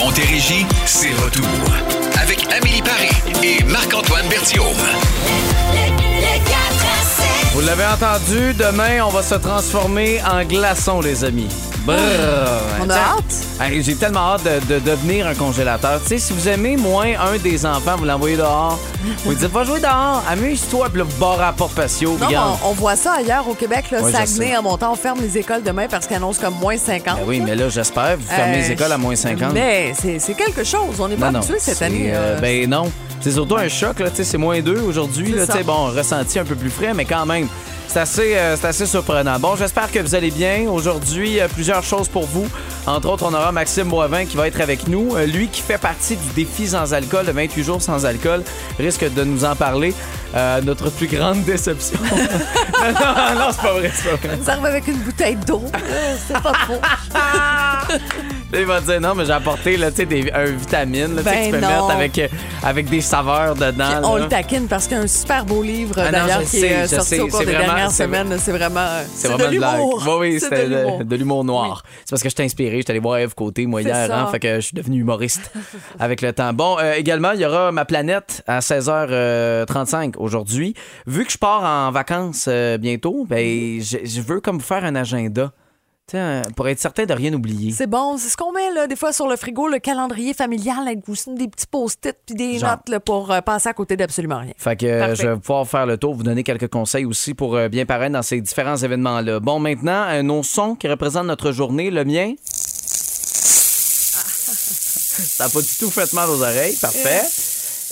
Montérégie, c'est retour. Avec Amélie Paris et Marc-Antoine Berthiaume. Vous l'avez entendu, demain, on va se transformer en glaçon, les amis. Brrr. On a hâte. hey, J'ai tellement hâte de, de devenir un congélateur. Tu sais, si vous aimez moins un des enfants, vous l'envoyez dehors. Vous lui dites, va jouer dehors, amuse-toi, puis vous barrez à porte patio. Non, regarde. on, on voit ça ailleurs au Québec, là, Ouais, je Saguenay, sais. en montant, on ferme les écoles demain parce qu'ils annoncent comme moins 50. Ben oui, mais là, j'espère, vous fermez Euh, les écoles à moins 50. Mais c'est c'est quelque chose. On n'est pas habitué cette c'est, année. euh, là. ben non. C'est surtout un choc, là. tu sais, C'est moins 2 aujourd'hui. C'est là, tu ça. Bon, ressenti un peu plus frais, mais quand même. C'est assez, euh, c'est assez surprenant. Bon, j'espère que vous allez bien. Aujourd'hui, euh, plusieurs choses pour vous. Entre autres, on aura Maxime Boivin qui va être avec nous. Euh, lui qui fait partie du défi sans alcool, de 28 jours sans alcool, risque de nous en parler. Euh, notre plus grande déception. non, non, non, c'est pas vrai, c'est pas vrai. Ça arrive avec une bouteille d'eau. C'est pas trop. Il va dire non, mais j'ai apporté là, tu sais, des, un vitamine là, Ben que tu peux non. mettre avec, euh, avec des saveurs dedans. on là. le taquine parce qu'il y a un super beau livre Ah d'ailleurs qui sais, est euh, sorti sais, au cours c'est des vraiment- dernières c'est- semaines. C'est vraiment, euh, C'est de l'humour. Oui, oui, c'était de l'humour. de, de l'humour noir. C'est parce que je t'ai inspiré. Je suis allé voir Eve Côté, moi, hier. Hein, fait que je suis devenu humoriste avec le temps. Bon, euh, également, il y aura ma planète à 16h35 aujourd'hui. Vu que je pars en vacances euh, bientôt, ben, je, je veux comme faire un agenda. Pour être certain de rien oublier. C'est bon, c'est ce qu'on met là, des fois sur le frigo, le calendrier familial avec des petits post-it puis des Genre. notes là, pour euh, passer à côté d'absolument rien. Fait que euh, je vais pouvoir faire le tour, vous donner quelques conseils aussi pour euh, bien paraître dans ces différents événements-là. Bon, maintenant, nos sons qui représentent notre journée, le mien. Ça n'a pas du tout fait mal aux oreilles, parfait.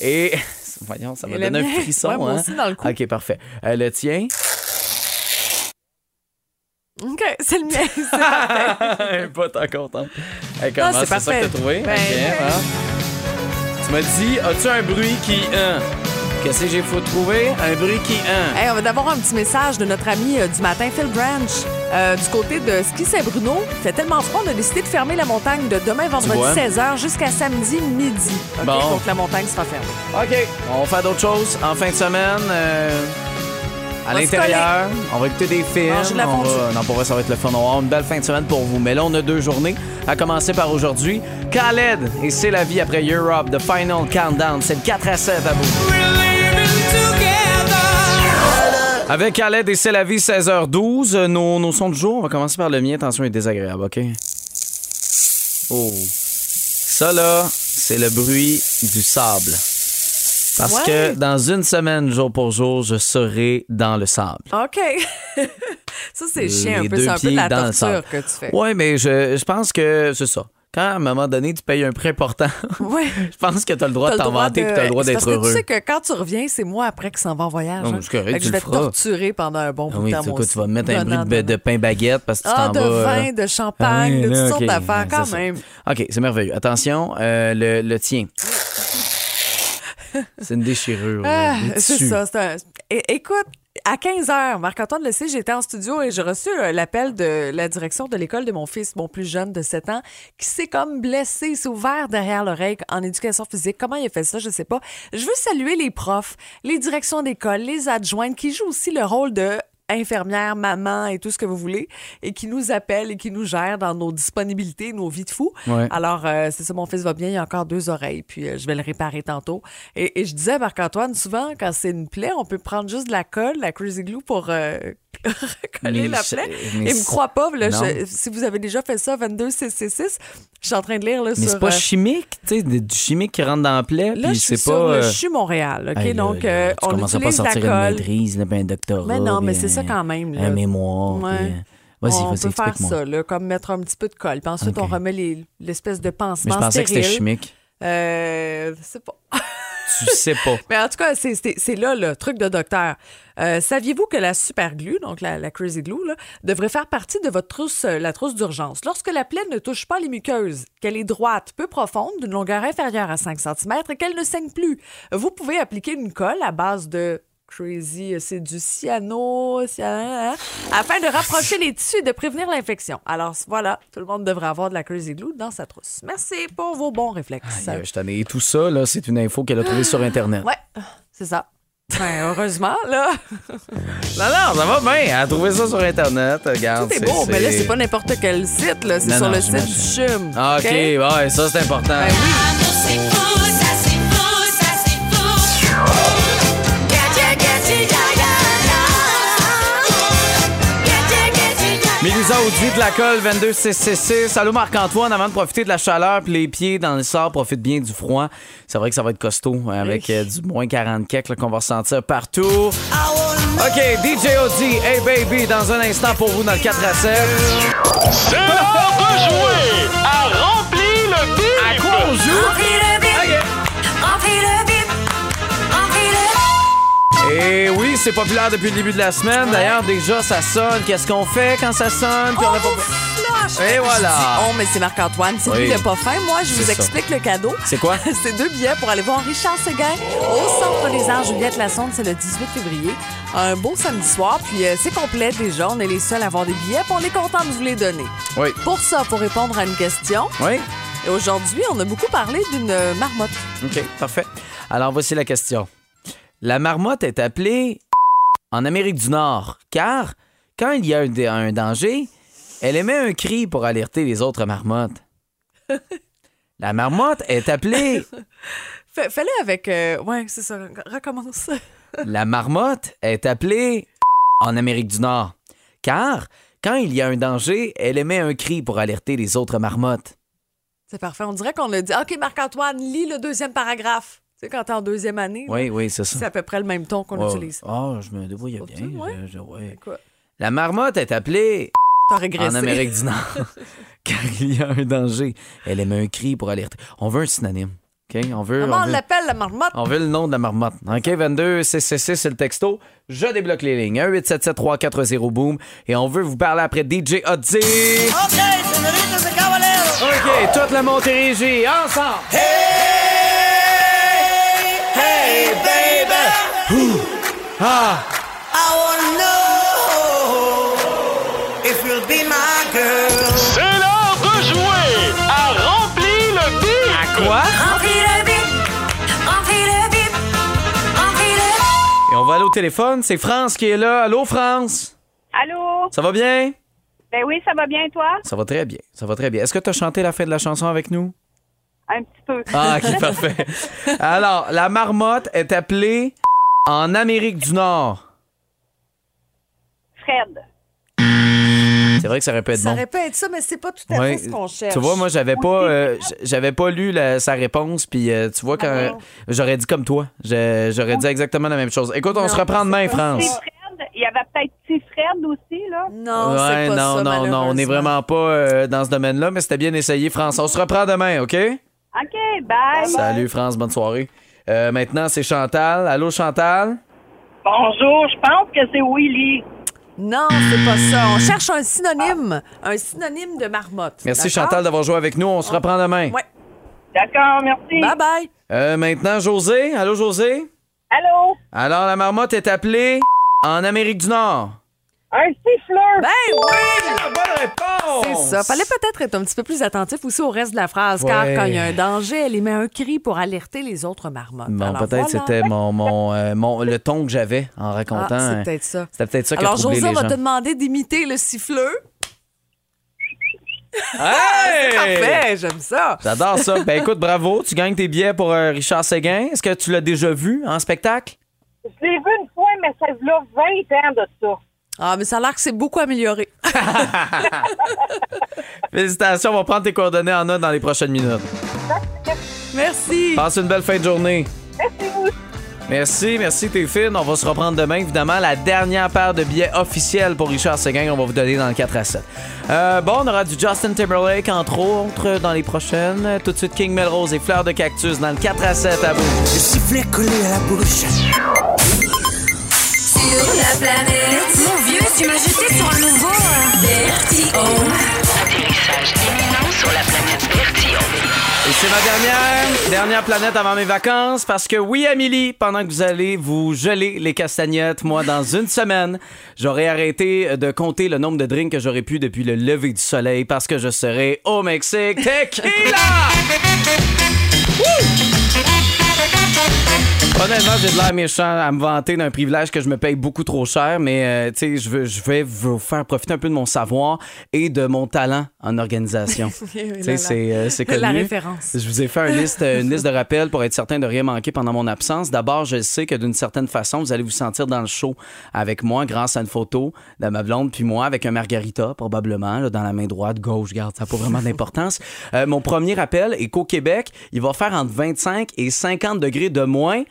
Et. Voyons, ça m'a donné un frisson. Ouais, moi hein? aussi, dans le cou. Ok, parfait. Euh, le tien. OK, c'est le mien. c'est parfait. pas tant content. Hey, comment c'est c'est ça que t'as trouvé? Ben, hein? Tu m'as dit, as-tu un bruit qui. hein? Qu'est-ce que j'ai faut trouver? Un bruit qui. hein? Hey, on va d'abord un petit message de notre ami euh, du matin, Phil Branch. Euh, du côté de Ski Saint-Bruno, il fait tellement froid, on a décidé de fermer la montagne de demain vendredi vois? 16h jusqu'à samedi midi. OK? Bon. Donc la montagne sera fermée. OK. On va faire d'autres choses en fin de semaine. euh, à l'intérieur, on va écouter des films. Manger de la on va- non, pour vrai, ça va être le fun. On va avoir une belle fin de semaine pour vous. Mais là, on a deux journées. À commencer par aujourd'hui. Khaled et C'est la vie après Europe, The Final Countdown. C'est le 4 à 7 à vous. Avec Khaled et C'est la vie, 16h12. Euh, Nos, nos sons du jour, on va commencer par le mien. Attention, il est désagréable, OK? Oh. Ça, là, c'est le bruit du sable. Parce Ouais. que dans une semaine, jour pour jour, je serai dans le sable. OK. ça, c'est chiant un peu. C'est un peu de la dans le torture sable. que tu fais. Oui, mais je, je pense que c'est ça. Quand à un moment donné, tu payes un prix important, Ouais. je pense que tu as le droit T'as de t'inventer de- et tu as le droit d'être parce que heureux. tu sais que quand tu reviens, c'est moi après qui s'en va en voyage. Non, hein. correct, tu je vais te torturer pendant un bon Ah bout oui, de tu temps. moi tu vas mettre un bruit de, de pain baguette parce que tu Ah, t'en de vas. euh, vin, de champagne, Ah oui, de toutes sortes ok, d'affaires quand ça. même. OK, c'est merveilleux. Attention, euh, le, le tien. c'est une déchirure. Ah, c'est ça. un- Écoute, à 15 h, Marc-Antoine le sait, j'étais en studio et j'ai reçu euh, l'appel de la direction de l'école de mon fils, mon plus jeune de 7 ans, qui s'est comme blessé, s'est ouvert derrière l'oreille en éducation physique. Comment il a fait ça, je sais pas. Je veux saluer les profs, les directions d'école, les adjointes qui jouent aussi le rôle de infirmière, maman et tout ce que vous voulez, et qui nous appellent et qui nous gèrent dans nos disponibilités, nos vies de fous. Ouais. Alors, euh, c'est ça, mon fils va bien, il a encore deux oreilles, puis euh, je vais le réparer tantôt. Et, et je disais à Marc-Antoine, souvent, quand c'est une plaie, on peut prendre juste de la colle, la Crazy Glue, pour euh, coller Mais la je- plaie. mais Et me crois pas, là, je- si vous avez déjà fait ça, 22666, je suis en train de lire là, Mais sur... c'est pas euh, chimique, tu sais, du chimique qui rentre dans la plaie, Là, puis je suis c'est pas. le euh, CHU Montréal, OK? hey, là, Donc, euh, on à pas utilise la sortir une colle. maîtrise, là, ben un doctorat. Mais non, mais puis c'est ça quand même, là. Un mémoire. Ouais. puis, euh, Vas-y, on vas-y, peut faire ça, là, comme mettre un petit peu de colle. Puis ensuite, on remet les- l'espèce de Mais pansement je pensais que c'était chimique. Euh, c'est pas. Mais en tout cas, c'est- là le truc de docteur. Euh, Saviez-vous que la super glue, donc la, crazy glue, devrait faire partie de votre trousse, euh, la trousse d'urgence? Lorsque la plaie ne touche pas les muqueuses, qu'elle est droite, peu profonde, d'une longueur inférieure à 5 cm et qu'elle ne saigne plus, vous pouvez appliquer une colle à base de crazy, euh, c'est du cyano, cyano, hein, afin de rapprocher les tissus et de prévenir l'infection. Alors voilà, tout le monde devrait avoir de la crazy glue dans sa trousse. Merci pour vos bons réflexes. Aïe, je t'en ai tout ça, là, c'est une info qu'elle a trouvée sur Internet. Ouais, c'est ça. Ben, heureusement, là. Non, non, ça va bien. Elle a trouvé ça sur Internet. Regarde, Tout est beau, mais là, c'est pas n'importe quel site, là. C'est Non, sur non, le site du. CHUM. Ah, OK, ouais, ça, c'est important. Ben oui. Audi de la colle 22666. Allô Marc-Antoine, avant de profiter de la chaleur puis les pieds dans le sort, profite bien du froid. C'est vrai que ça va être costaud hein, avec euh, du moins 40 kek là, qu'on va ressentir partout. OK, DJ Audi, Hey Baby, dans un instant pour vous dans le 4 à 7. C'est Et oui, c'est populaire depuis le début de la semaine. D'ailleurs, déjà, ça sonne. Qu'est-ce qu'on fait quand ça sonne? Puis on a pas- Flush! Et voilà. Dis on, mais c'est Marc-Antoine. C'est Oui. lui le pas fin. Moi, je vous ça. explique le cadeau. C'est quoi? c'est deux billets pour aller voir Richard Seguin au Centre des Arts Juliette Lassonde. C'est le 18 février. Un beau samedi soir. Puis euh, c'est complet déjà. On est les seuls à avoir des billets. Puis on est content de vous les donner. Oui. Pour ça, pour répondre à une question. Oui? Et aujourd'hui, on a beaucoup parlé d'une marmotte. OK, parfait. Alors, voici la question. La marmotte est appelée en Amérique du Nord car quand il y a un, danger, elle émet un cri pour alerter les autres marmottes. La marmotte est appelée... Fais- Fais-le avec. euh, Ouais, c'est ça. Recommence. La marmotte est appelée en Amérique du Nord car quand il y a un danger, elle émet un cri pour alerter les autres marmottes. C'est parfait. On dirait qu'on a dit OK, Marc-Antoine, lis le deuxième paragraphe. Tu sais, quand t'es en deuxième année, là, Oui, oui, c'est ça. c'est à peu près le même ton qu'on utilise. oh, je me Trouves-tu, bien. ouais? Je- je- ouais. Quoi? La marmotte est appelée T'as régressé. en Amérique du Nord. Quand il y a un danger, elle émet un cri pour alerter. On veut un synonyme. OK? On veut, Comment on on veut, l'appelle, la marmotte? on veut le nom de la marmotte. OK, 22 CCC, c'est le texto. Je débloque les lignes. 1 877 340 boom Et on veut vous parler après DJ Odzi. OK, toute la Montérégie, ensemble. Hey, Ah. C'est l'heure de jouer à Rempli le bip! Quoi? Remplis le bip, remplis le bip, remplis le Et on va aller au téléphone. C'est France qui est là. Allô, France? Allô? Ça va bien? Ben oui, ça va bien, toi? Ça va très bien. Ça va très bien. Est-ce que tu as chanté la fin de la chanson avec nous? Un petit peu. Ah, ok, parfait. Alors, la marmotte est appelée en Amérique du Nord. Fred. C'est vrai que ça aurait pu être Ça bon. répète ça, mais c'est pas tout à Ouais. fait ce qu'on cherche. Tu vois, moi, j'avais pas, euh, j'avais pas lu la- sa réponse, puis euh, tu vois, quand Ah j'aurais dit comme toi, j'aurais dit exactement la même chose. Écoute, on se reprend demain, France. Fred. Il y avait peut-être petit Fred aussi, là. Non, ouais, c'est pas non, ça, non, non, on n'est vraiment pas euh, dans ce domaine-là, mais c'était bien essayé, France. On se reprend demain, OK? OK, bye. Salut, France, bonne soirée. Euh, maintenant, c'est Chantal. Allô, Chantal? Bonjour, je pense que c'est Willy. Non, c'est pas ça. On cherche un synonyme. Un synonyme de marmotte. Merci? Chantal, d'avoir joué avec nous. On se reprend demain. Ouais. D'accord, merci. Bye bye. Euh, maintenant, José. Allô, José? Allô? Alors, la marmotte est appelée en Amérique du Nord. Un siffleur. Ben oui! bonne réponse! C'est ça. Fallait peut-être être un petit peu plus attentif aussi au reste de la phrase, car quand il y a un danger, elle émet un cri pour alerter les autres marmottes. Bon, peut-être voilà. c'était mon, mon, euh, mon- le ton que j'avais en racontant. Ah, c'est hein. peut-être ça. C'était peut-être ça qui a Alors, José, va gens. te demander d'imiter le siffleux. Hey! Parfait, j'aime ça. J'adore ça. Ben écoute, bravo. Tu gagnes tes billets pour euh, Richard Séguin. Est-ce que tu l'as déjà vu en spectacle? Je l'ai vu une fois, mais ça fait 20 ans de ça. Ah, mais ça a l'air que c'est beaucoup amélioré. Félicitations, on va prendre tes coordonnées en note dans les prochaines minutes. Merci. Passe une belle fin de journée. Merci, vous. Merci, merci, t'es fine. On va se reprendre demain, évidemment. La dernière paire de billets officiels pour Richard Seguin, on va vous donner dans le 4 à 7. Euh, bon, on aura du Justin Timberlake, entre autres, dans les prochaines. Tout de suite, King Melrose et Fleurs de Cactus dans le 4 à 7 à vous. Le sifflet collé à la bouche. Sur la planète. Mon vieux, tu m'as jeté sur un nouveau euh, Vertigo. Atterrissage imminent sur la planète. Et c'est ma dernière, dernière planète avant mes vacances parce que oui, Amélie, pendant que vous allez vous geler les castagnettes, moi, dans une semaine, j'aurai arrêté de compter le nombre de drinks que j'aurais pu depuis le lever du soleil parce que je serai au Mexique. Tequila! Wouh! Honnêtement, j'ai de l'air méchant à me vanter d'un privilège que je me paye beaucoup trop cher, mais euh, tu sais, je veux- je vais vous faire profiter un peu de mon savoir et de mon talent en organisation. c'est euh, connu. La référence. Je vous ai fait une liste, une liste de rappels pour être certain de rien manquer pendant mon absence. D'abord, je sais que d'une certaine façon, vous allez vous sentir dans le show avec moi grâce à une photo de ma blonde puis moi avec un margarita probablement là, dans la main droite, gauche. Garde, ça n'a pas vraiment d'importance. Euh, mon premier rappel est qu'au Québec, il va faire entre 25 et 50 degrés de moins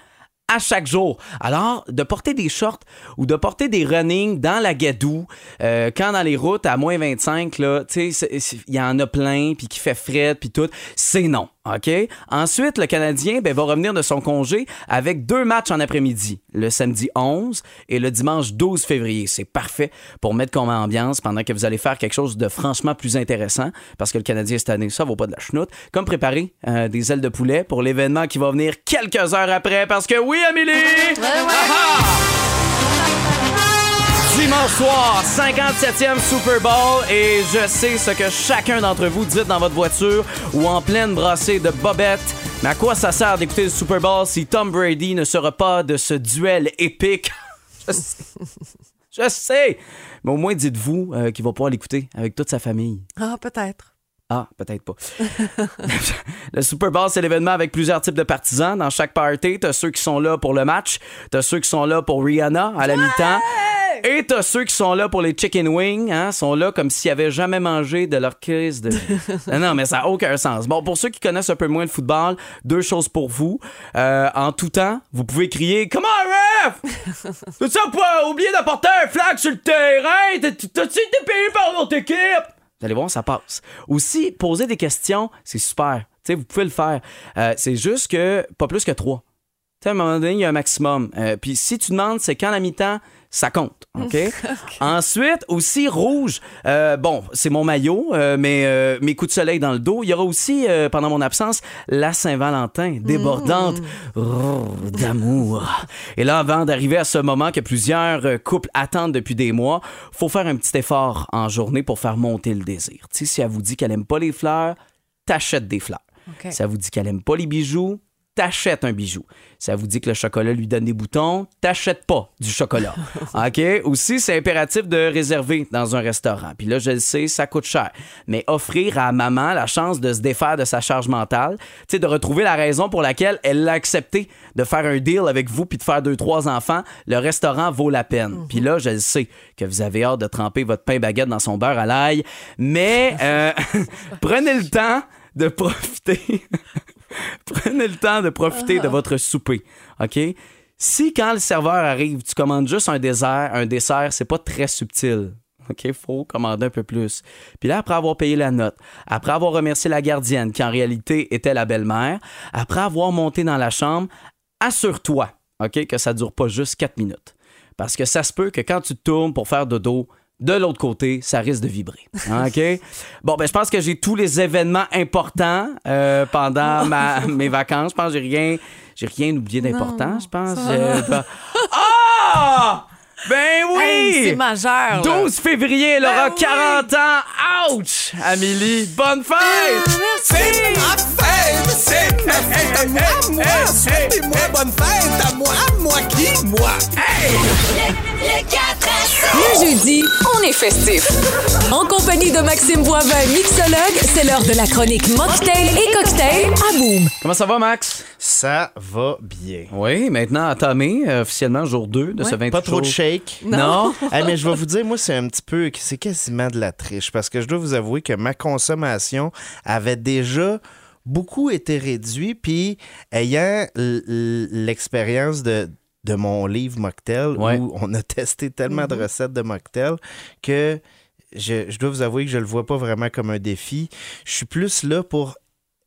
à chaque jour. Alors, de porter des shorts ou de porter des running dans la gadoue, euh, quand dans les routes à moins 25, là, tu sais, c'est- c'est- il y en a plein, puis qui fait fret, puis tout, c'est non. OK? Ensuite, le Canadien ben, va revenir de son congé avec deux matchs en après-midi, le samedi 11 et le dimanche 12 février. C'est parfait pour mettre comme ambiance pendant que vous allez faire quelque chose de franchement plus intéressant, parce que le Canadien cette année, ça vaut pas de la chenoute, comme préparer euh, des ailes de poulet pour l'événement qui va venir quelques heures après, parce que oui, Amélie! Ah ah! Dimanche soir, 57e Super Bowl et je sais ce que chacun d'entre vous dit dans votre voiture ou en pleine brassée de bobettes. Mais à quoi ça sert d'écouter le Super Bowl si Tom Brady ne sera pas de ce duel épique? Je sais. Je sais. Mais au moins, dites-vous euh, qu'il va pouvoir l'écouter avec toute sa famille. Ah, peut-être. Ah, peut-être pas. le Super Bowl, c'est l'événement avec plusieurs types de partisans. Dans chaque party, t'as ceux qui sont là pour le match, t'as ceux qui sont là pour Rihanna à la mi-temps, et t'as ceux qui sont là pour les chicken wings, hein, sont là comme s'ils avaient jamais mangé de leur crise de... non, mais ça n'a aucun sens. Bon, pour ceux qui connaissent un peu moins le football, deux choses pour vous. Euh, en tout temps, vous pouvez crier « Come on, ref! Tout ça pour oublier d'apporter un flag sur le terrain! T'as- T'as-tu été payé par notre équipe? » Vous allez voir, ça passe. Aussi, poser des questions, c'est super. Tu sais, vous pouvez le faire. Euh, c'est juste que pas plus que trois. Tu sais, à un moment donné, il y a un maximum. Euh, Puis si tu demandes, c'est quand la mi-temps, ça compte. OK? Ensuite, aussi, rouge. Euh, bon, c'est mon maillot, euh, mais euh, mes coups de soleil dans le dos. Il y aura aussi, pendant mon absence, la Saint-Valentin, débordante oh, d'amour. Et là, avant d'arriver à ce moment que plusieurs couples attendent depuis des mois, faut faire un petit effort en journée pour faire monter le désir. Sais, si elle vous dit qu'elle aime pas les fleurs, t'achètes des fleurs. Si elle vous dit qu'elle aime pas les bijoux, t'achètes un bijou. Elle vous dit que le chocolat lui donne des boutons, t'achètes pas du chocolat. OK? Aussi, c'est impératif de réserver dans un restaurant. Puis là, je le sais, ça coûte cher. Mais offrir à maman la chance de se défaire de sa charge mentale, tu sais, de retrouver la raison pour laquelle elle l'a accepté de faire un deal avec vous puis de faire deux, trois enfants, le restaurant vaut la peine. Puis là, je le sais que vous avez hâte de tremper votre pain baguette dans son beurre à l'ail, mais euh, prenez le temps de profiter. Prenez le temps de profiter de votre souper, OK? Si quand le serveur arrive, tu commandes juste un dessert, un dessert, c'est pas très subtil. OK, faut commander un peu plus. Puis là, après avoir payé la note, après avoir remercié la gardienne, qui en réalité était la belle-mère, après avoir monté dans la chambre, assure-toi, OK, que ça dure pas juste 4 minutes. Parce que ça se peut que quand tu te tournes pour faire dodo, de l'autre côté, ça risque de vibrer. OK? Bon, ben, je pense que j'ai tous les événements importants euh, pendant ma, mes vacances. Je pense que j'ai rien, j'ai rien oublié d'important, je pense. Pas- Ah! Ben oui! Hey, c'est majeur. là. 12 février, elle aura Ben oui. 40 ans. Ouch! Amélie, bonne fête! C'est ma fête, c'est ma fête à moi, moi. Souhaitez-moi bonne fête à moi, moi qui, moi? Le jeudi, on est festif. En compagnie de Maxime Boivin, mixologue, c'est l'heure de la chronique Mocktail et Cocktail à Boom. Comment ça va, Max? Ça va bien. Oui, maintenant entamé, euh, officiellement jour 2 de ce 28 Pas trop de jours. shake. Non? Ah, mais je vais vous dire, moi, c'est un petit peu, c'est quasiment de la triche parce que je dois vous avouer que ma consommation avait déjà beaucoup été réduite. Puis, ayant l- l- l'expérience de, de mon livre Mocktail, Ouais. où on a testé tellement de recettes de Mocktail que je, je dois vous avouer que je le vois pas vraiment comme un défi. Je suis plus là pour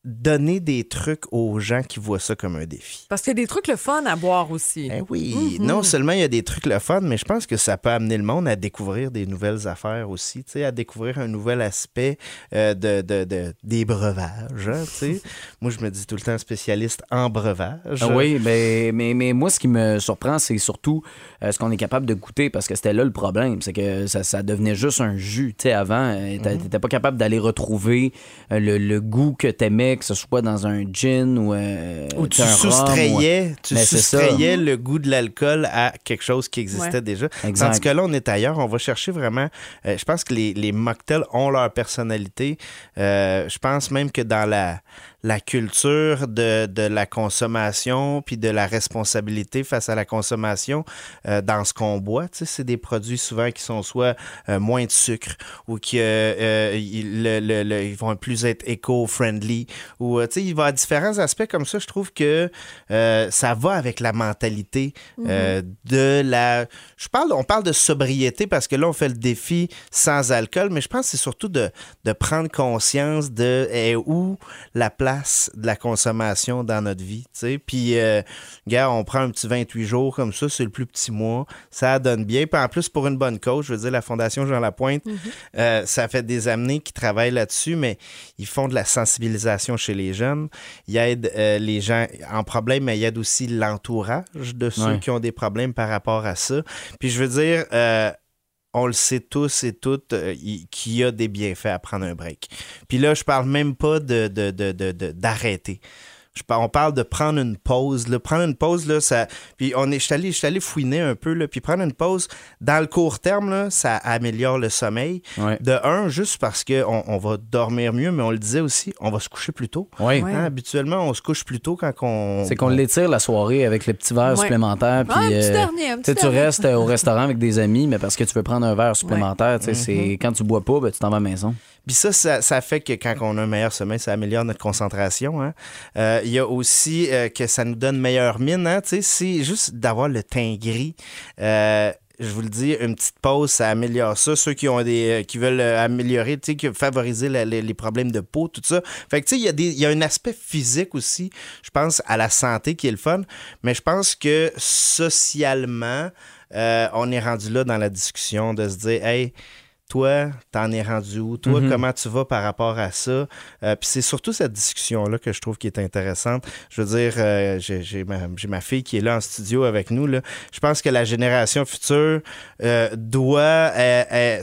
donner des trucs aux gens qui voient ça comme un défi. Parce qu'il y a des trucs le fun à boire aussi. Ben oui, non seulement il y a des trucs le fun, mais je pense que ça peut amener le monde à découvrir des nouvelles affaires aussi, tu sais, à découvrir un nouvel aspect euh, de, de- de- des breuvages. hein, tu sais. Moi, je me dis tout le temps spécialiste en breuvage. Ah oui, ben, mais, mais moi, ce qui me surprend, c'est surtout euh, ce qu'on est capable de goûter, parce que c'était là le problème. C'est que ça, ça devenait juste un jus. Tu sais, avant, euh, t'a- t'étais pas capable d'aller retrouver le, le goût que t'aimais que ce soit dans un gin ou, euh, Ou tu un rhum, soustrayais, ou- tu Ben, soustrayais le goût de l'alcool à quelque chose qui existait Ouais. déjà. Exact. Tandis que là, on est ailleurs. On va chercher vraiment. euh, je pense que les, les mocktails ont leur personnalité. Euh, je pense même que dans la, la culture de, de la consommation puis de la responsabilité face à la consommation euh, dans ce qu'on boit, tu sais, c'est des produits souvent qui sont soit euh, moins de sucre ou qui euh, ils, le- le- le- ils vont plus être éco-friendly ou tu sais, il va y avoir différents aspects comme ça. Je trouve que ça va avec la mentalité euh, de la. Je parle, on parle de sobriété parce que là on fait le défi sans alcool, mais je pense que c'est surtout de, de prendre conscience de est où la place de la consommation dans notre vie. tu sais. Puis, euh, gars, on prend un petit 28 jours comme ça, c'est le plus petit mois, ça donne bien. Puis en plus, pour une bonne cause, je veux dire, la Fondation Jean Lapointe, euh, ça fait des années qu'ils travaillent là-dessus, mais ils font de la sensibilisation chez les jeunes. Ils aident euh, les gens en problème, mais ils aident aussi l'entourage de ceux Ouais. qui ont des problèmes par rapport à ça. Puis je veux dire, euh, on le sait tous et toutes euh, qu'il y a des bienfaits à prendre un break. Puis là, je parle même pas de, de- de- d'arrêter. Je on parle de prendre une pause. Là. Prendre une pause, là, ça. Puis on est, je suis allé, je suis allé fouiner un peu, là, puis prendre une pause, dans le court terme, là, ça améliore le sommeil. Ouais. De un, juste parce qu'on on va dormir mieux, mais on le disait aussi, on va se coucher plus tôt. Ouais. Hein, habituellement, on se couche plus tôt quand on. C'est qu'on l'étire la soirée avec les petits verres Ouais. supplémentaires. Puis, Ouais, un petit euh, dernier, un tu petit sais, tu dernier. restes euh, au restaurant avec des amis, mais parce que tu veux prendre un verre supplémentaire. tu sais, c'est Quand tu bois pas, ben, tu t'en vas à la maison. Puis ça, ça, ça fait que quand on a un meilleur sommeil, ça améliore notre concentration. hein. Euh, Il y a aussi euh, que ça nous donne meilleure mine. Hein, c'est juste d'avoir le teint gris. Euh, je vous le dis, une petite pause, ça améliore ça. Ceux qui ont des euh, qui veulent euh, améliorer, tu sais, favoriser les, les problèmes de peau, tout ça. Fait que tu sais, il y a des il y a un aspect physique aussi, je pense, à la santé qui est le fun. Mais je pense que socialement, euh, on est rendu là dans la discussion de se dire, hey, toi, t'en es rendu où? Toi, comment tu vas par rapport à ça? Euh, Puis c'est surtout cette discussion-là que je trouve qui est intéressante. Je veux dire, euh, j'ai ma, fille qui est là en studio avec nous. Là. Je pense que la génération future euh, doit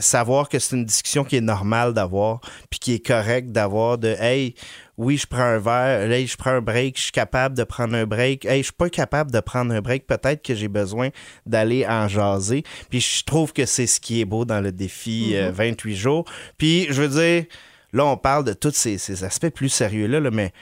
savoir que c'est une discussion qui est normale d'avoir, puis qui est correcte d'avoir de Hey, oui, je prends un verre, hey, je prends un break, je suis capable de prendre un break, hey, je suis pas capable de prendre un break, peut-être que j'ai besoin d'aller en jaser. Puis je trouve que c'est ce qui est beau dans le défi euh, 28 jours. Puis je veux dire, là, on parle de tous ces, ces aspects plus sérieux-là, là, mais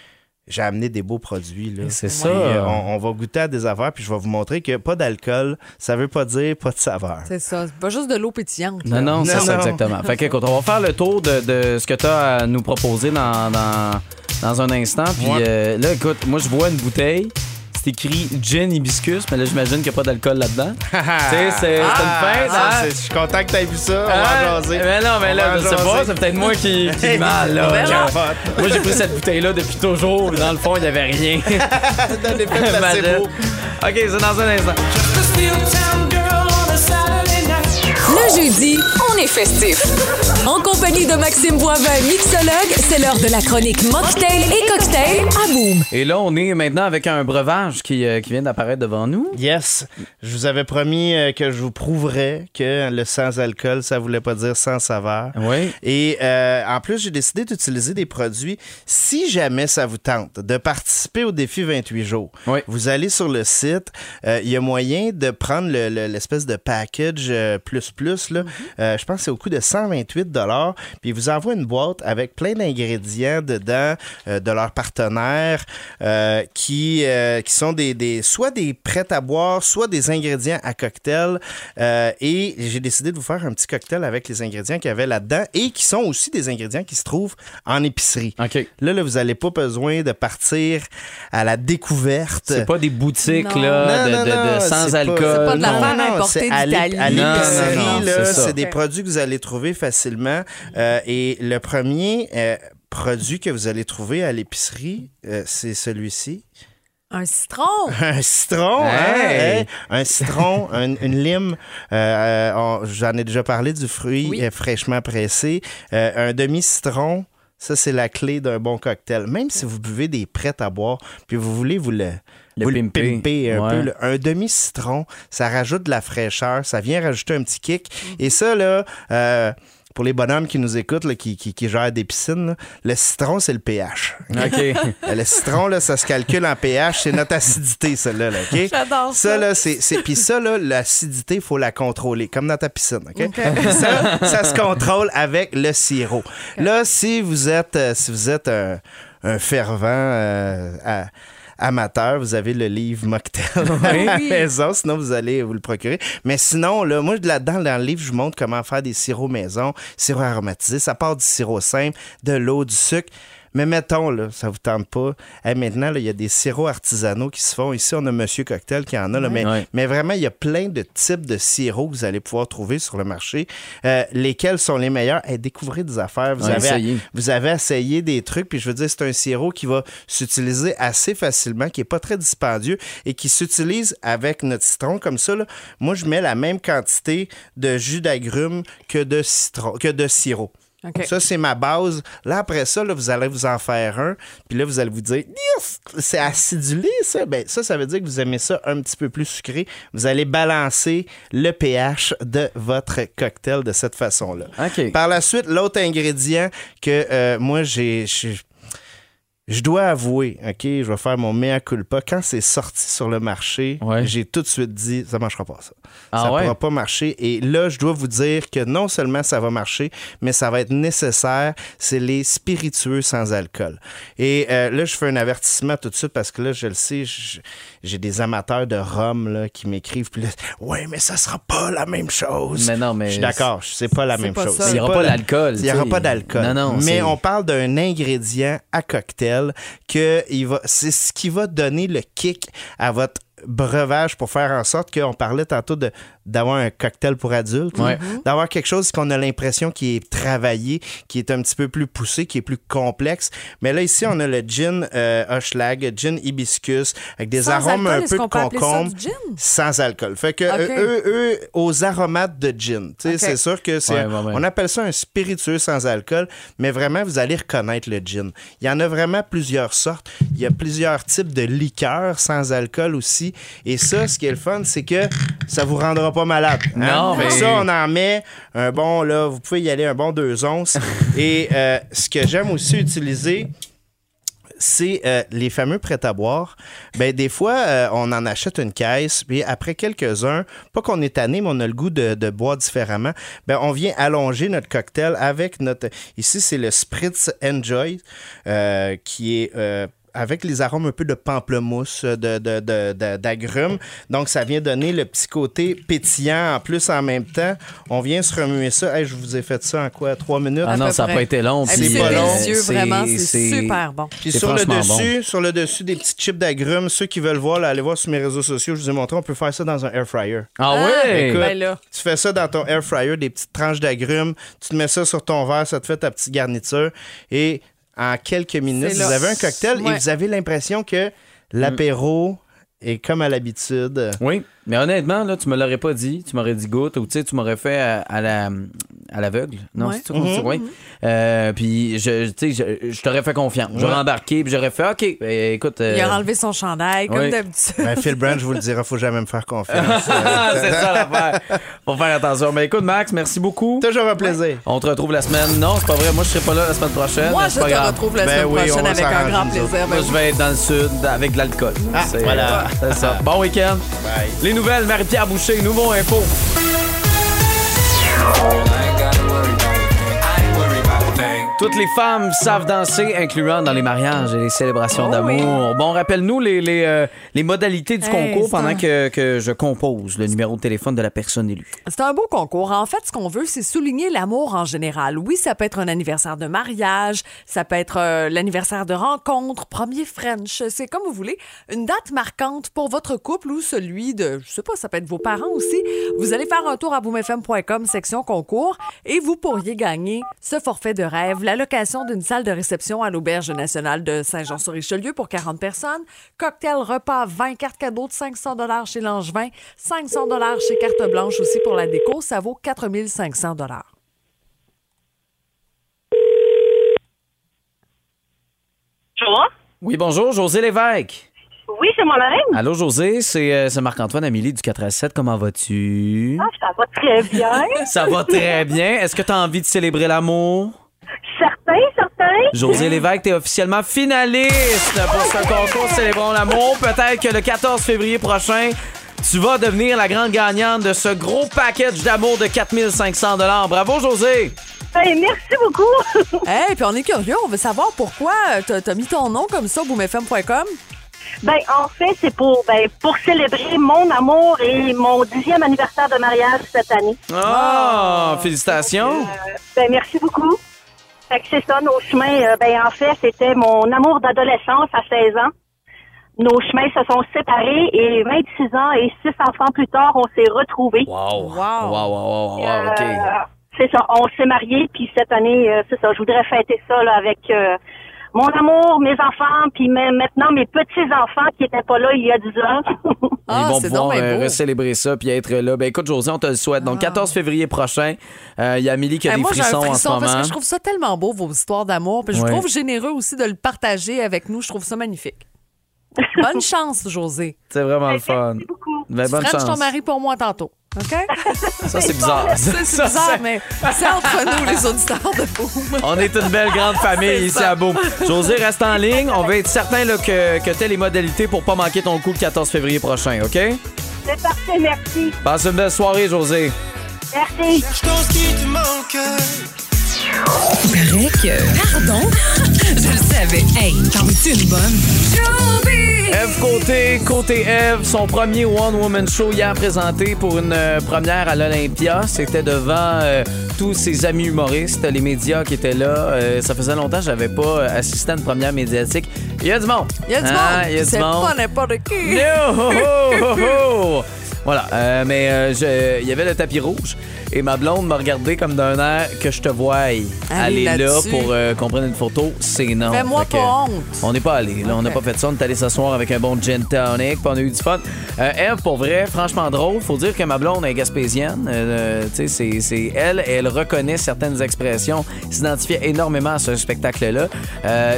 j'ai amené des beaux produits. C'est ça. euh, on, on va goûter à des affaires, puis je vais vous montrer que pas d'alcool, ça veut pas dire pas de saveur. C'est ça. C'est pas juste de l'eau pétillante. Non, là. non, c'est ça, exactement. Fait que, écoute, on va faire le tour de, de ce que tu as à nous proposer dans, dans, dans un instant. Puis Ouais. euh, là, écoute, moi, je vois une bouteille. C'est écrit gin hibiscus, mais là, j'imagine qu'il n'y a pas d'alcool là-dedans. tu sais, c'est c'est une fête, ça, hein? c'est- Je suis content que tu aies vu ça. On Ah, va en jaser. Mais non, mais On là, je sais pas, c'est peut-être moi qui, qui ai mal, là. Moi, j'ai pris cette bouteille-là depuis toujours, dans le fond, il n'y avait rien. Dans placebo. Imagine. OK, c'est dans un instant. Le jeudi, on est festif. En compagnie de Maxime Boivin, mixologue, c'est l'heure de la chronique Mocktail et Cocktail à Boom. Et là, on est maintenant avec un breuvage qui, euh, qui vient d'apparaître devant nous. Yes. Je vous avais promis euh, que je vous prouverais que le sans-alcool, ça voulait pas dire sans saveur. Oui. Et euh, en plus, j'ai décidé d'utiliser des produits. Si jamais ça vous tente de participer au défi 28 jours, Oui. vous allez sur le site. euh, Il y a moyen de prendre le- le- l'espèce de package euh, plus plus. Là. Euh, je pense que c'est au coût de 128 Puis ils vous envoient une boîte avec plein d'ingrédients dedans euh, de leurs partenaires euh, qui, euh, qui sont des, des soit des prêts à boire, soit des ingrédients à cocktail. Euh, et j'ai décidé de vous faire un petit cocktail avec les ingrédients qu'il y avait là-dedans et qui sont aussi des ingrédients qui se trouvent en épicerie. OK. Là, là, vous n'allez pas besoin de partir à la découverte. C'est pas des boutiques Non. là, de, Non, de- non, de non, sans alcool. c'est pas de non. l'affaire non, importée c'est à l'ép- d'Italie. À l'épicerie, c'est des produits que vous allez trouver facilement. Euh, et le premier euh, produit que vous allez trouver à l'épicerie, euh, c'est celui-ci. Un citron. Un citron, hein, Hey! un citron, un- une lime. Euh, J'en ai déjà parlé du fruit Oui. fraîchement pressé. Euh, un demi-citron, ça c'est la clé d'un bon cocktail. Même si vous buvez des prêts à boire, puis vous voulez vous le, Le vous pimper. pimper un Ouais. peu, un demi-citron, ça rajoute de la fraîcheur, ça vient rajouter un petit kick. Mm-hmm. Et ça là. euh, pour les bonhommes qui nous écoutent, là, qui, qui, qui gèrent des piscines, là, le citron, c'est le pH. OK. Euh, Le citron, là, ça se calcule en pH. C'est notre acidité, celle-là. Là, OK? J'adore ça. Ça, là, c'est. c'est- Puis ça, là, l'acidité, il faut la contrôler, comme dans ta piscine. Ça, ça se contrôle avec le sirop. Là, si vous êtes, euh, si vous êtes un, un fervent euh, à- amateur, vous avez le livre Mocktail à la maison, sinon vous allez vous le procurer. Mais sinon, là, moi, là-dedans, dans le livre, je vous montre comment faire des sirops maison, sirop aromatisé. Ça part du sirop simple, de l'eau, du sucre. Mais mettons, là, ça vous tente pas. Hey, maintenant, il y a des sirops artisanaux qui se font. Ici, on a Monsieur Cocktail qui en a. là, mais, vraiment, il y a plein de types de sirops que vous allez pouvoir trouver sur le marché. Euh, lesquels sont les meilleurs? Hey, découvrez des affaires. Vous, avez, essayez. vous avez essayé des trucs. Puis je veux dire, c'est un sirop qui va s'utiliser assez facilement, qui est pas très dispendieux et qui s'utilise avec notre citron. Comme ça, là, moi, je mets la même quantité de jus d'agrumes que de citron, que de sirop. OK. Ça, c'est ma base. Là, après ça, là, vous allez vous en faire un. Puis là, vous allez vous dire, Yes! c'est acidulé, ça. Ben, ça, ça veut dire que vous aimez ça un petit peu plus sucré. Vous allez balancer le pH de votre cocktail de cette façon-là. OK. Par la suite, l'autre ingrédient que euh, moi, j'ai. Je dois avouer, OK, je vais faire mon mea culpa. Quand c'est sorti sur le marché, Ouais. j'ai tout de suite dit, ça marchera pas, ça. Ah ça ouais? pourra pas marcher. Et là, je dois vous dire que non seulement ça va marcher, mais ça va être nécessaire, c'est les spiritueux sans alcool. Et euh, là, je fais un avertissement tout de suite parce que là, je le sais, j'ai des amateurs de rhum là, qui m'écrivent. Puis là, ouais, mais ça sera pas la même chose. Mais non, mais Je suis d'accord, c'est pas la même pas chose. Il n'y aura pas d'alcool. Il n'y aura pas d'alcool. Non, non. Mais on parle d'un ingrédient à cocktail que il c'est ce qui va donner le kick à votre breuvage pour faire en sorte qu'on parlait tantôt de d'avoir un cocktail pour adultes, Ouais. d'avoir quelque chose qu'on a l'impression qui est travaillé, qui est un petit peu plus poussé, qui est plus complexe. Mais là ici on a le gin euh, Hochlag, gin hibiscus avec des Sans arômes alcool, un peu de concombre, sans alcool. Fait que euh, eux, eux, aux aromates de gin, tu sais, Ok. c'est sûr que c'est Ouais, ouais, ouais. on appelle ça un spiritueux sans alcool, mais vraiment, vous allez reconnaître le gin. Il y en a vraiment plusieurs sortes. Il y a plusieurs types de liqueurs sans alcool aussi. Et ça, ce qui est le fun, c'est que ça vous rendra pas malade. hein? Non, mais- ça, on en met un bon, là, vous pouvez y aller un bon deux onces. Et euh, ce que j'aime aussi utiliser, c'est euh, les fameux prêts à boire. Ben, des fois, euh, on en achète une caisse, puis après quelques-uns, pas qu'on est tanné, mais on a le goût de, de boire différemment, ben, on vient allonger notre cocktail avec notre... Ici, c'est le Spritz Enjoy, euh, qui est... euh, avec les arômes un peu de pamplemousse, de, de, de- de- d'agrumes. Donc, ça vient donner le petit côté pétillant en plus en même temps. On vient se remuer ça. Hey, je vous ai fait ça en quoi? Trois minutes? Ah non, ça n'a pas été long. C'est pas long. délicieux, c'est- vraiment. C'est super bon. Puis sur le dessus, sur le dessus des petits chips d'agrumes, ceux qui veulent voir, là, allez voir sur mes réseaux sociaux, je vous ai montré, on peut faire ça dans un air fryer. Ah ouais? Écoute, Ben là. Tu fais ça dans ton air fryer, des petites tranches d'agrumes, tu te mets ça sur ton verre, ça te fait ta petite garniture et en quelques minutes, vous avez un cocktail Ouais. et vous avez l'impression que l'apéro est comme à l'habitude. Oui, mais honnêtement, là, tu me l'aurais pas dit. Tu m'aurais dit goûte ou tu sais, tu m'aurais fait à, à la à l'aveugle. Non, Ouais. c'est dit? Oui. Euh, puis, je, tu sais, je, je t'aurais fait confiance. J'aurais Ouais. embarqué, puis j'aurais fait OK, ben, écoute. euh, Il a enlevé son chandail, comme oui. d'habitude. Ben, Phil Branch, je vous le dirai, faut jamais me faire confiance. Euh, c'est ça l'affaire. Faut faire attention. Mais écoute, Max, merci beaucoup. Toujours un plaisir. On te retrouve la semaine. Non, c'est pas vrai. Moi, je serai pas là la semaine prochaine. Moi, je pas te grave. retrouve la Ben semaine oui, prochaine avec un grand plaisir. Moi, je vais être dans le sud avec de l'alcool. Ah, voilà. C'est ça. Bon week-end. Bye. Les nouvelles, Marie-Pierre Boucher, nouveau info. Toutes les femmes savent danser, incluant dans les mariages et les célébrations Oh d'amour. Bon, rappelle-nous les, les, euh, les modalités du Hey, concours pendant un- que, que je compose le numéro de téléphone de la personne élue. C'est un beau concours. En fait, ce qu'on veut, c'est souligner l'amour en général. Oui, ça peut être un anniversaire de mariage, ça peut être euh, l'anniversaire de rencontre, premier French, c'est comme vous voulez. Une date marquante pour votre couple ou celui de, je sais pas, ça peut être vos parents aussi. Vous allez faire un tour à boomfm.com, section concours, et vous pourriez gagner ce forfait de rêve, la location d'une salle de réception à l'Auberge nationale de Saint-Jean-sur-Richelieu pour 40 personnes, cocktail, repas, 20 cartes cadeaux de 500 chez Langevin, 500 chez Carte Blanche aussi pour la déco, ça vaut 4500 Bonjour. Oui, bonjour, José Lévesque. Oui, c'est moi-même. Allô, José, c'est euh, c'est Marc-Antoine Amélie du 4 à 7. Comment vas-tu? Ah, ça va très bien. Ça va très bien. Est-ce que tu as envie de célébrer l'amour? Certain, certain. José Lévesque, t'es officiellement finaliste pour ce concours Célébrons l'amour. Peut-être que le 14 février prochain, tu vas devenir la grande gagnante de ce gros package d'amour de 4500 Bravo, José! Hey, merci beaucoup. Hey, puis on est curieux, on veut savoir pourquoi euh, t'as t'as mis ton nom comme ça, boomfm.com. Ben, en fait, c'est pour, ben, pour célébrer mon amour et mon dixième anniversaire de mariage cette année. Ah, félicitations! Euh, ben, merci beaucoup. Fait que c'est ça, nos chemins, euh, ben, en fait, c'était mon amour d'adolescence à 16 ans. Nos chemins se sont séparés et 26 ans et 6 enfants plus tard, on s'est retrouvés. Wow! Wow. Wow, wow, wow, wow, Euh, c'est ça, on s'est mariés, puis cette année, euh, c'est ça, je voudrais fêter ça là, avec euh, mon amour, mes enfants, puis même maintenant mes petits-enfants qui étaient pas là il y a 10 ans. Ah, Ils vont c'est pouvoir euh, recélébrer ça puis être là. Ben écoute, José, on te le souhaite. Donc, 14 février prochain, euh, il y a Amélie qui a des moi, j'ai un frissons en ce moment. parce que je trouve ça tellement beau, vos histoires d'amour. Puis je Ouais. trouve généreux aussi de le partager avec nous. Je trouve ça magnifique. Bonne chance, José. C'est vraiment le fun. Merci beaucoup. Ben, bonne French ton chance. mari pour moi tantôt. OK? Ça, c'est bizarre. Ça, c'est bizarre, mais c'est entre nous, les auditeurs de Boom. On est une belle grande famille ici ça. à Boom. José, reste en ligne. On va être certain là, que, que tu les modalités pour pas manquer ton coup le 14 février prochain, OK? C'est parfait, merci. Passe une belle soirée, José. Merci. Paraît que. Pardon? Je le savais. Hey, t'en veux-tu une bonne? Eve Côté, Côté Eve, son premier One Woman Show hier présenté pour une euh, première à l'Olympia. C'était devant euh, tous ses amis humoristes, les médias qui étaient là. Euh, ça faisait longtemps que j'avais pas assisté à une première médiatique. Il y a du monde. Il y a du monde. Il y a du C'est monde. pas n'importe qui. No! Ho, ho, ho, ho. Voilà, euh, mais euh, il y avait le tapis rouge et ma blonde m'a regardé comme d'un air que je te vois aller Allez là là-dessus. pour euh, qu'on prenne une photo. C'est non. Fais-moi pas honte. On n'est pas allé. Là, On n'a pas fait ça. On est allé s'asseoir avec un bon gin tonic. puis on a eu du fun. Eve, pour vrai, franchement drôle. Faut dire que ma blonde est gaspésienne. Tu sais, c'est- elle. Elle reconnaît certaines expressions. S'identifiait énormément à ce spectacle-là.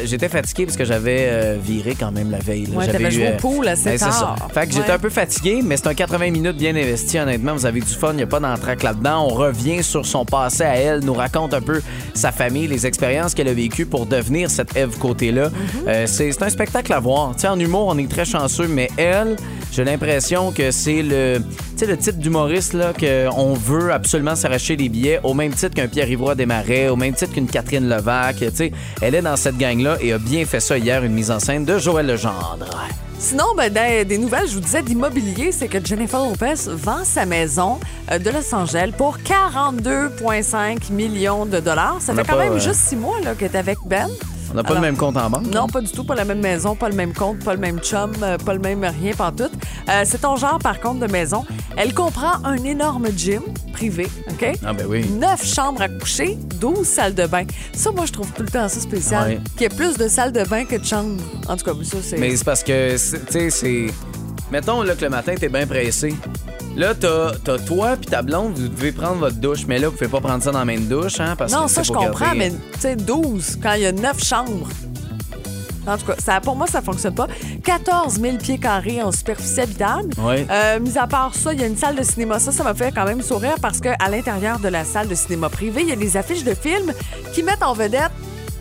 J'étais fatigué parce que j'avais viré quand même la veille. là. Ouais, J'avais joué au pool assez ben, c'est ça. tard. Fait que j'étais un peu fatigué, mais c'est un 80 minutes bien investi, honnêtement. Vous avez du fun, il n'y a pas d'entraque là-dedans. On revient sur son passé à elle, nous raconte un peu sa famille, les expériences qu'elle a vécues pour devenir cette Eve côté-là. Euh, c'est un spectacle à voir. Tu sais, en humour, on est très chanceux, mais elle, j'ai l'impression que c'est le, type d'humoriste là qu'on veut absolument s'arracher les billets, au même titre qu'un Pierre-Yvroy Desmarais, au même titre qu'une Catherine Levac. Elle est dans cette gang-là et a bien fait ça hier, une mise en scène de Joël Legendre. Sinon, ben, des nouvelles, je vous disais d'immobilier, c'est que Jennifer Lopez vend sa maison euh, de Los Angeles pour 42,5 millions de dollars. Ça On fait quand pas, même euh, juste six mois qu'elle est avec Ben. On n'a pas Alors, le même compte en banque. Non, pas du tout. Pas la même maison, pas le même compte, pas le même chum, euh, pas le même rien, pas tout. Euh, c'est ton genre, par contre, de maison. Elle comprend un énorme gym privé, OK? Ah ben oui. Neuf chambres à coucher, 12 salles de bain. Ça, moi, je trouve tout le temps ça spécial. Ouais. Qu'il y ait plus de salles de bain que de chambres. En tout cas, ça, c'est... Mais c'est parce que, tu sais, c'est. Mettons là, que le matin, t'es bien pressé. Là, t'as as toi puis ta blonde, vous devez prendre votre douche. Mais là, vous pouvez pas prendre ça dans la même douche, hein? Parce Non, que ça, je comprends, garder- mais tu sais, 12, quand il y a 9 chambres. En tout cas, ça, pour moi, ça fonctionne pas. 14 000 pieds carrés en superficie habitable. Ouais. Euh, mis à part ça, il y a une salle de cinéma. Ça, ça m'a fait quand même sourire parce qu'à l'intérieur de la salle de cinéma privée, il y a des affiches de films qui mettent en vedette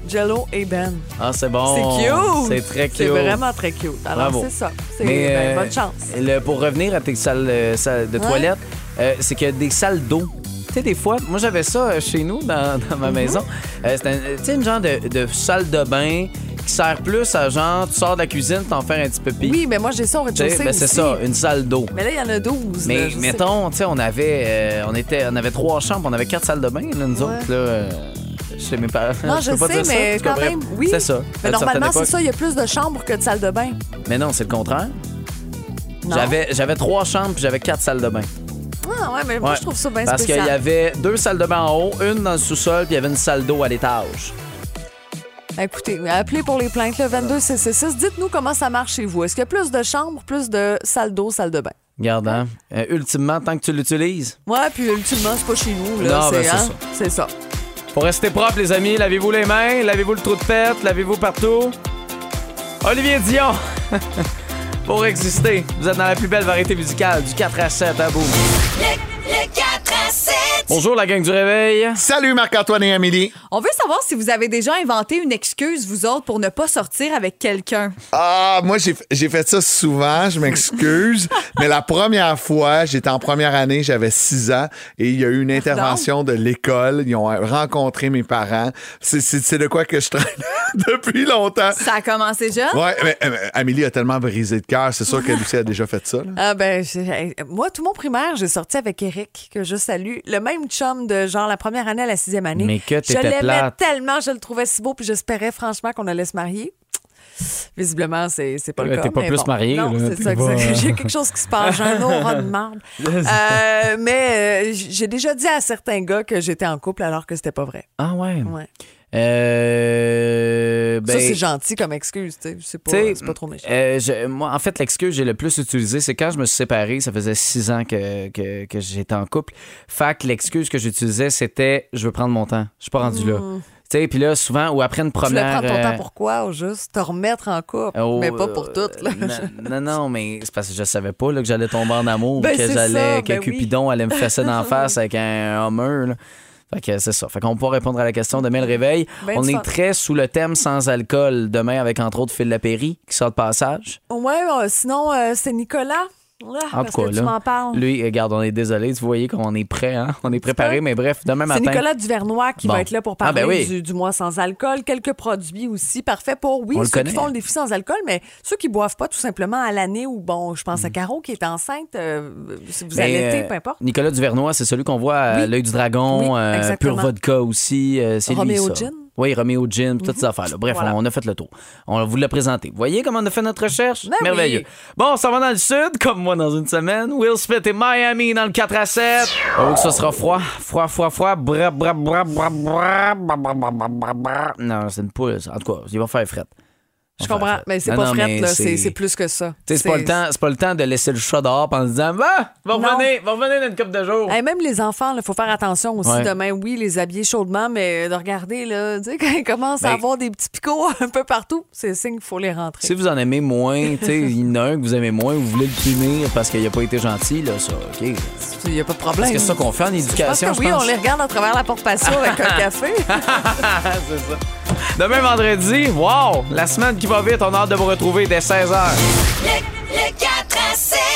Jello et Ben. Ah, c'est bon. C'est cute! C'est très cute. C'est vraiment très cute. Alors, Bravo. c'est ça. C'est Mais, ben, euh, bonne chance. le- pour revenir à tes salles, euh, salles de Ouais. toilette, euh, c'est qu'il y a des salles d'eau. Tu sais, des fois, moi j'avais ça chez nous dans, dans Mhm. ma maison. C'était un- tu sais, une genre de, de salle de bain qui sert plus à genre, tu sors de la cuisine, t'en fais un petit peu pipi. Oui, mais moi, j'ai ça au rez-de-chaussée ben, c'est ça, une salle d'eau. Mais là, il y en a 12. là, Mais mettons, tu sais, on avait, euh, on était, on avait trois chambres, on avait quatre salles de bain, là, nous Ouais. autres, là, euh, chez mes parents. Non, je, peux pas sais, dire mais quand même, oui. C'est ça. Mais normalement, c'est ça, il y a plus de chambres que de salles de bain. Mais non, c'est le contraire. J'avais, j'avais trois chambres puis j'avais quatre salles de bain. Ah ouais, mais moi, Ouais. je trouve ça bien Parce qu'il y avait deux salles de bain en haut, une dans le sous-sol, puis il y avait une salle d'eau à l'étage. Écoutez, appelez pour les plaintes, le 22 CC6. Dites-nous comment ça marche chez vous. Est-ce qu'il y a plus de chambres, plus de salles d'eau, salles de bain? Regarde, hein? Euh, ultimement, tant que tu l'utilises. Ouais, puis ultimement, c'est pas chez nous. Là, Non, ben, c'est c'est hein, ça. c'est ça. Pour rester propre, les amis, lavez-vous les mains, lavez-vous le trou de pète, lavez-vous partout. Olivier Dion! pour exister. Vous êtes dans la plus belle variété musicale du 4 à 7 à bout. Le, le 4 à 7. Bonjour la gang du réveil. Salut Marc-Antoine et Amélie. On veut savoir si vous avez déjà inventé une excuse, vous autres, pour ne pas sortir avec quelqu'un. Ah, moi, j'ai j'ai fait ça souvent, je m'excuse. mais la première fois, j'étais en première année, j'avais 6 ans, et il y a eu une intervention de l'école. Ils ont rencontré mes parents. C'est- C'est c'est de quoi que je traîne depuis longtemps. Ça a commencé jeune? Ouais, mais, euh, Amélie a tellement brisé de cœur, c'est sûr qu'elle aussi a déjà fait ça. là. Ah ben, moi, tout mon primaire, j'ai sorti avec Eric, que je salue. Le même chum de genre la première année à la sixième année. Mais que Je l'aimais tellement, je le trouvais si beau, puis j'espérais franchement qu'on allait se marier. Visiblement, c'est c'est pas le Ouais, cas. t'es pas mais plus bon. marié, Non, là, c'est ça. pas-. J'ai quelque chose qui se passe. J'ai un aura de marde. Euh, mais euh, j'ai déjà dit à certains gars que j'étais en couple alors que c'était pas vrai. Ah ouais? Ouais. Euh, ben, ça, c'est gentil comme excuse. tu sais. C'est pas, Tu sais, c'est pas trop méchant. euh, je- moi, en fait, l'excuse que j'ai le plus utilisée, c'est quand je me suis séparé. Ça faisait six ans que, que, que j'étais en couple. Fait que l'excuse que j'utilisais, c'était je veux prendre mon temps. Je suis pas rendu là. Mm. Tu sais, puis là, souvent, ou après une Tu voulais première. prendre ton euh, temps pourquoi? Au juste? Te remettre en couple. Oh, mais pas pour toutes. Là. Non, non, non, mais c'est parce que je savais pas là, que j'allais tomber en amour, Ben, que j'allais, que ben oui. Cupidon allait me fesser d'en face avec un Hummer. Fait que c'est ça. Fait qu'on pourra répondre à la question demain le réveil. Ben On est très sous le thème sans alcool demain avec entre autres Phil Lapéry qui sort de passage. Ouais, euh, sinon, euh, c'est Nicolas. Ah, parce que tu m'en parles. lui, regarde, on est désolé. Vous voyez qu'on est prêt, hein? On est préparé, mais bref, demain C'est matin. Nicolas Duvernois qui Bon. va être là pour Ah, parler ben oui. du, du mois sans alcool. Quelques produits aussi. Parfait pour, oui, On ceux qui font le défi sans alcool, mais ceux qui boivent pas tout simplement à l'année ou, bon, je Mm. pense à Caro qui est enceinte. euh, si vous Mais, allaitez, euh, peu importe. Nicolas Duvernois, c'est celui qu'on voit à Oui. l'œil du dragon, Oui, euh. Pure Vodka aussi. euh, c'est lui, ça. Gin. Oui, Roméo Gin, toutes ces affaires-là. Bref, Voilà. on a fait le tour. On vous l'a présenté. Vous voyez comment on a fait notre recherche? Ben Merveilleux. oui. Bon, on s'en va dans le sud, comme moi dans une semaine. Will Smith et Miami dans le 4 à 7. Oh, que ce sera froid. Froid, froid, froid. Bra, bra, bra, bra, bra, bra, bra, bra, bra, bra, bra. Non, c'est une poule. ça. En tout cas, il va faire fret. Je comprends, mais c'est pas mais là. c'est- plus que ça. C'est pas le temps, pas le temps de laisser le chat dehors en se disant, va, va revenir, va revenir dans une couple de jours. Hey, même les enfants, il faut faire attention aussi Ouais. demain. Oui, les habiller chaudement, mais de regarder, là, tu sais, quand ils commencent à Ben- avoir des petits picots un peu partout, c'est signe qu'il faut les rentrer. Si vous en aimez moins, tu sais, il y en a un que vous aimez moins, vous voulez le punir parce qu'il a pas été gentil, là, ça, OK. Il n'y a pas de problème. C'est ça qu'on fait en Je pense éducation, que je oui, pense. on les regarde à travers la porte patio avec un café. c'est ça. Demain vendredi, wow, la semaine qui va vite, on a hâte de vous retrouver dès 16h. Le, 4 à 7.